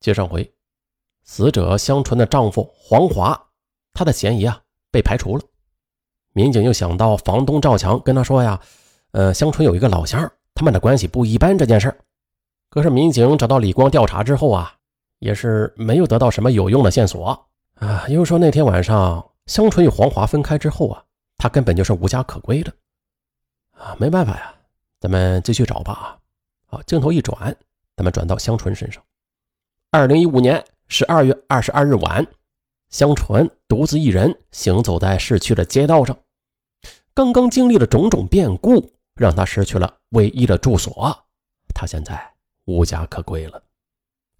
接上回，死者香纯的丈夫黄华，他的嫌疑啊被排除了。民警又想到房东赵强跟他说呀，呃，香纯有一个老乡，他们的关系不一般这件事可是民警找到李光调查之后啊，也是没有得到什么有用的线索啊。因为说那天晚上香纯与黄华分开之后啊，他根本就是无家可归的啊。没办法呀，咱们继续找吧啊。好，镜头一转，咱们转到香纯身上。二零一五年十二月二十二日晚，香纯独自一人行走在市区的街道上。刚刚经历了种种变故，让他失去了唯一的住所。他现在无家可归了，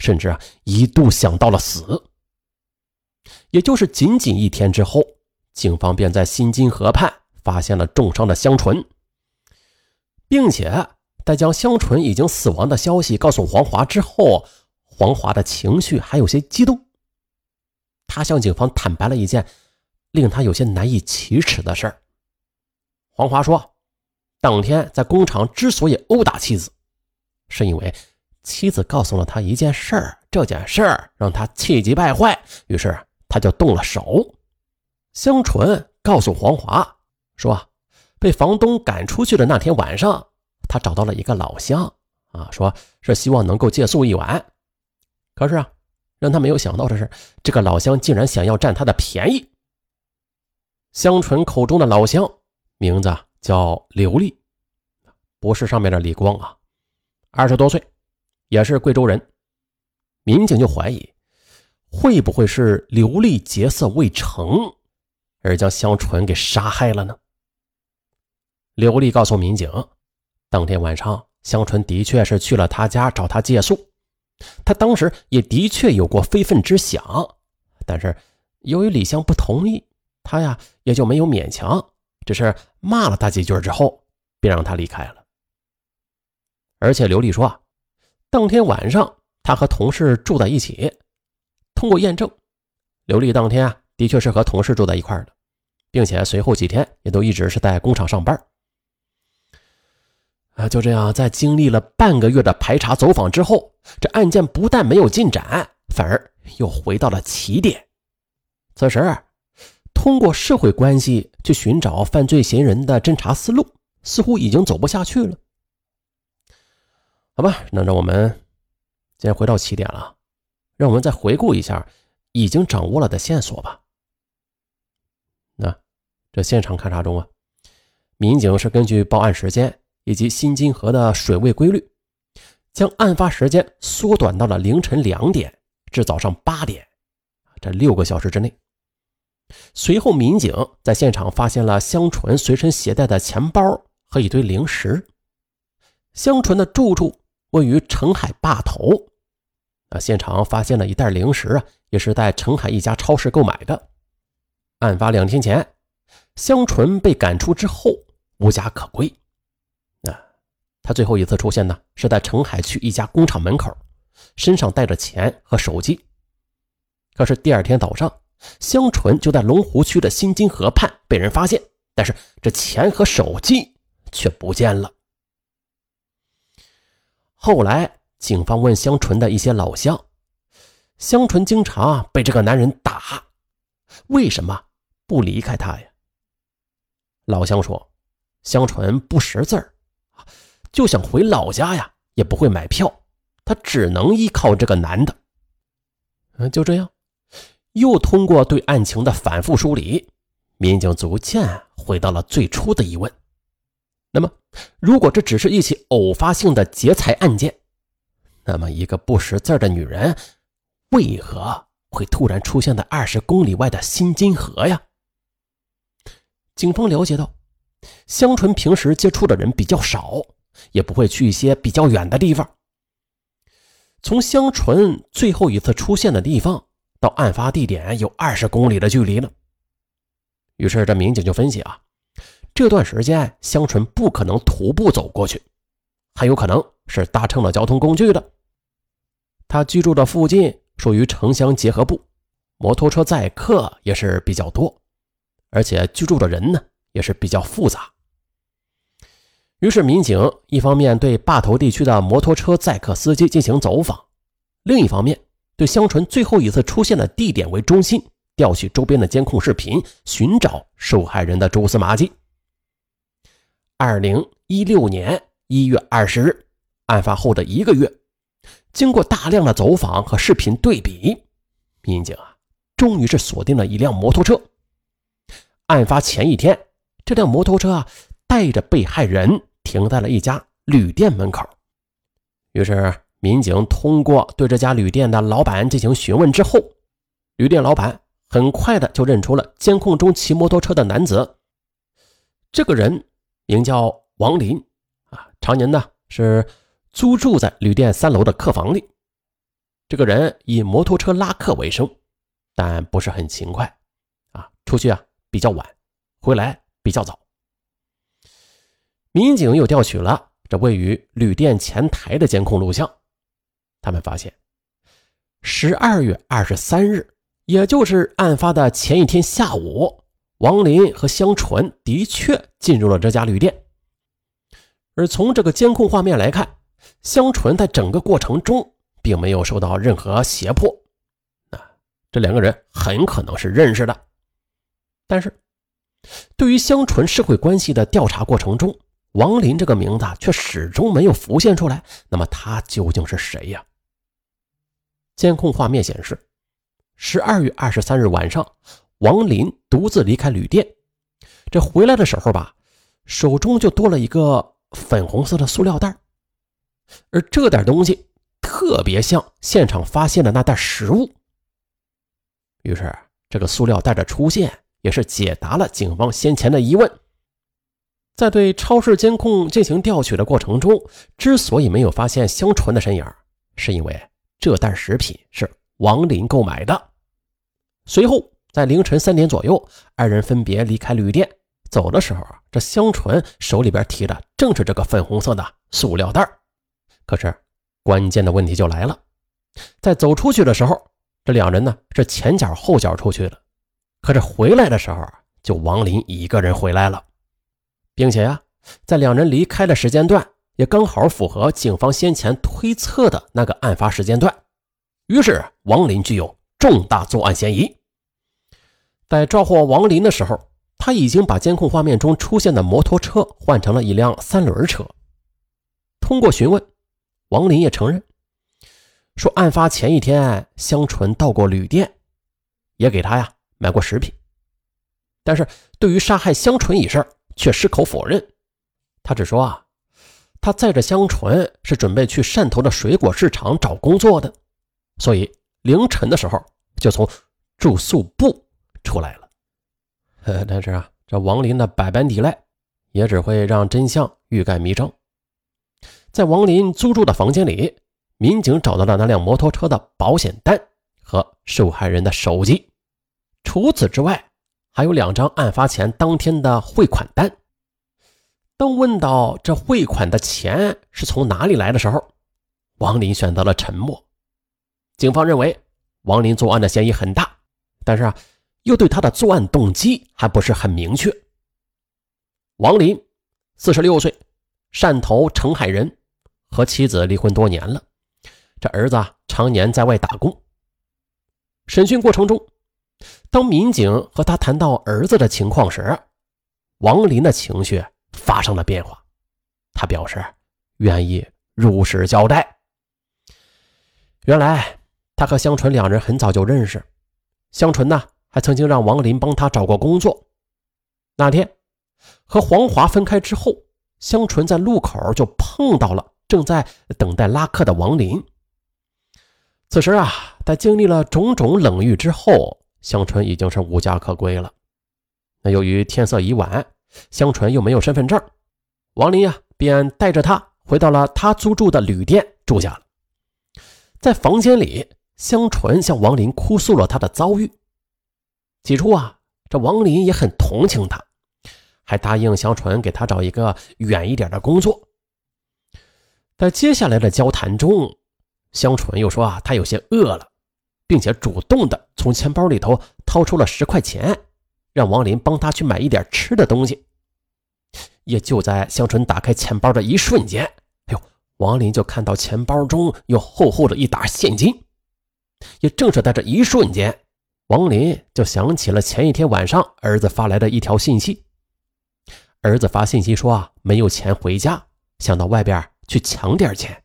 甚至啊一度想到了死。也就是仅仅一天之后，警方便在新津河畔发现了重伤的香纯，并且在将香纯已经死亡的消息告诉黄华之后。黄华的情绪还有些激动，他向警方坦白了一件令他有些难以启齿的事儿。黄华说，当天在工厂之所以殴打妻子，是因为妻子告诉了他一件事儿，这件事儿让他气急败坏，于是他就动了手。香纯告诉黄华说，被房东赶出去的那天晚上，他找到了一个老乡，啊，说是希望能够借宿一晚。可是啊，让他没有想到的是，这个老乡竟然想要占他的便宜。香纯口中的老乡名字叫刘丽，不是上面的李光啊，二十多岁，也是贵州人。民警就怀疑，会不会是刘丽劫色未成，而将香纯给杀害了呢？刘丽告诉民警，当天晚上香纯的确是去了他家找他借宿。他当时也的确有过非分之想，但是由于李湘不同意，他呀也就没有勉强，只是骂了他几句之后，便让他离开了。而且刘丽说啊，当天晚上他和同事住在一起，通过验证，刘丽当天啊的确是和同事住在一块的，并且随后几天也都一直是在工厂上班。啊，就这样，在经历了半个月的排查走访之后，这案件不但没有进展，反而又回到了起点。此时，通过社会关系去寻找犯罪嫌疑人的侦查思路，似乎已经走不下去了。好吧，那让我们先回到起点了，让我们再回顾一下已经掌握了的线索吧。那这现场勘查中啊，民警是根据报案时间。以及新津河的水位规律，将案发时间缩短到了凌晨两点至早上八点，这六个小时之内。随后，民警在现场发现了香纯随身携带的钱包和一堆零食。香纯的住处位于澄海坝头，啊，现场发现了一袋零食啊，也是在澄海一家超市购买的。案发两天前，香纯被赶出之后无家可归。他最后一次出现呢，是在澄海区一家工厂门口，身上带着钱和手机。可是第二天早上，香纯就在龙湖区的新津河畔被人发现，但是这钱和手机却不见了。后来，警方问香纯的一些老乡，香纯经常被这个男人打，为什么不离开他呀？老乡说，香纯不识字儿。就想回老家呀，也不会买票，他只能依靠这个男的。嗯，就这样，又通过对案情的反复梳理，民警逐渐回到了最初的疑问：那么，如果这只是一起偶发性的劫财案件，那么一个不识字的女人，为何会突然出现在二十公里外的新津河呀？警方了解到，香纯平时接触的人比较少。也不会去一些比较远的地方。从香纯最后一次出现的地方到案发地点有二十公里的距离了。于是这民警就分析啊，这段时间香纯不可能徒步走过去，很有可能是搭乘了交通工具的。他居住的附近属于城乡结合部，摩托车载客也是比较多，而且居住的人呢也是比较复杂。于是，民警一方面对坝头地区的摩托车载客司机进行走访，另一方面对香纯最后一次出现的地点为中心，调取周边的监控视频，寻找受害人的蛛丝马迹。二零一六年一月二十日，案发后的一个月，经过大量的走访和视频对比，民警啊，终于是锁定了一辆摩托车。案发前一天，这辆摩托车啊，带着被害人停在了一家旅店门口。于是，民警通过对这家旅店的老板进行询问之后，旅店老板很快的就认出了监控中骑摩托车的男子。这个人名叫王林，啊，常年呢是租住在旅店三楼的客房里。这个人以摩托车拉客为生，但不是很勤快，啊，出去啊比较晚，回来比较早。民警又调取了。这位于旅店前台的监控录像，他们发现，十二月二十三日，也就是案发的前一天下午，王林和香纯的确进入了这家旅店。而从这个监控画面来看，香纯在整个过程中并没有受到任何胁迫，啊，这两个人很可能是认识的。但是，对于香纯社会关系的调查过程中，王林这个名字却始终没有浮现出来，那么他究竟是谁呀？监控画面显示，十二月二十三日晚上，王林独自离开旅店，这回来的时候吧，手中就多了一个粉红色的塑料袋，而这点东西特别像现场发现的那袋食物。于是，这个塑料袋的出现也是解答了警方先前的疑问。在对超市监控进行调取的过程中，之所以没有发现香纯的身影，是因为这袋食品是王林购买的。随后，在凌晨三点左右，二人分别离开旅店。走的时候啊，这香纯手里边提的正是这个粉红色的塑料袋。可是，关键的问题就来了，在走出去的时候，这两人呢是前脚后脚出去了，可是回来的时候，就王林一个人回来了。并且呀，在两人离开的时间段也刚好符合警方先前推测的那个案发时间段，于是王林具有重大作案嫌疑。在抓获王林的时候，他已经把监控画面中出现的摩托车换成了一辆三轮车。通过询问，王林也承认说，案发前一天香纯到过旅店，也给他呀买过食品，但是对于杀害香纯一事。却矢口否认，他只说啊，他载着香纯是准备去汕头的水果市场找工作的，所以凌晨的时候就从住宿部出来了。但是啊，这王林的百般抵赖，也只会让真相欲盖弥彰。在王林租住的房间里，民警找到了那辆摩托车的保险单和受害人的手机，除此之外。还有两张案发前当天的汇款单。当问到这汇款的钱是从哪里来的时候，王林选择了沉默。警方认为王林作案的嫌疑很大，但是啊，又对他的作案动机还不是很明确。王林，四十六岁，汕头澄海人，和妻子离婚多年了，这儿子常年在外打工。审讯过程中。当民警和他谈到儿子的情况时，王林的情绪发生了变化。他表示愿意如实交代。原来他和香纯两人很早就认识，香纯呢还曾经让王林帮他找过工作。那天和黄华分开之后，香纯在路口就碰到了正在等待拉客的王林。此时啊，在经历了种种冷遇之后。香纯已经是无家可归了。那由于天色已晚，香纯又没有身份证，王林呀便带着他回到了他租住的旅店住下了。在房间里，香纯向王林哭诉了他的遭遇。起初啊，这王林也很同情他，还答应香纯给他找一个远一点的工作。在接下来的交谈中，香纯又说啊，他有些饿了。并且主动的从钱包里头掏出了十块钱，让王林帮他去买一点吃的东西。也就在香纯打开钱包的一瞬间，哎呦，王林就看到钱包中有厚厚的一沓现金。也正是在这一瞬间，王林就想起了前一天晚上儿子发来的一条信息。儿子发信息说啊，没有钱回家，想到外边去抢点钱，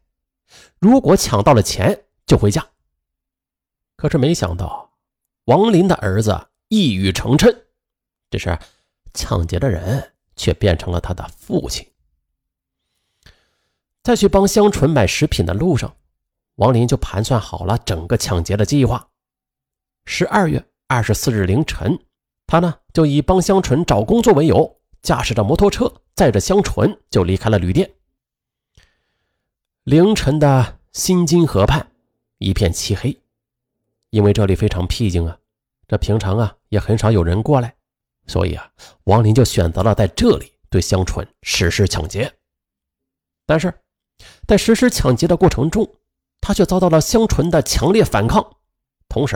如果抢到了钱就回家。可是没想到，王林的儿子一语成谶，这是抢劫的人却变成了他的父亲。在去帮香纯买食品的路上，王林就盘算好了整个抢劫的计划。十二月二十四日凌晨，他呢就以帮香纯找工作为由，驾驶着摩托车载着香纯就离开了旅店。凌晨的新津河畔一片漆黑，因为这里非常僻静啊，这平常啊也很少有人过来，所以啊，王林就选择了在这里对香纯实施抢劫。但是。在实施抢劫的过程中，他却遭到了香纯的强烈反抗。同时，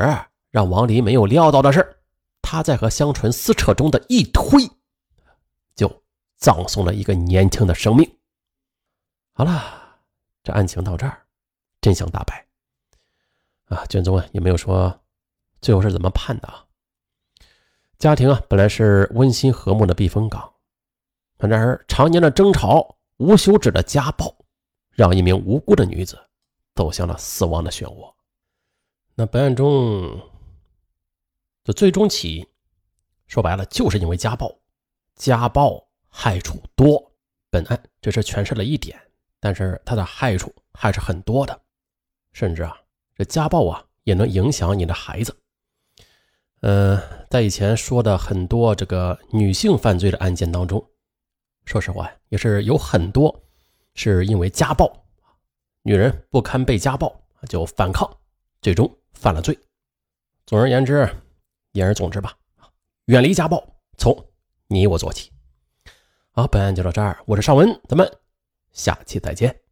让王林没有料到的是，他在和香纯撕扯中的一推，就葬送了一个年轻的生命。好了，这案情到这儿，真相大白。啊，卷宗啊也没有说最后是怎么判的啊。家庭啊本来是温馨和睦的避风港，然而常年的争吵、无休止的家暴。让一名无辜的女子走向了死亡的漩涡。那本案中的最终起因，说白了就是因为家暴，家暴害处多。本案只是诠释了一点，但是它的害处还是很多的，甚至啊，这家暴啊也能影响你的孩子。嗯，在以前说的很多这个女性犯罪的案件当中，说实话也是有很多。是因为家暴，女人不堪被家暴就反抗，最终犯了罪。总而言之，言而总之吧，远离家暴，从你我做起。好，本案就到这儿，我是尚文，咱们下期再见。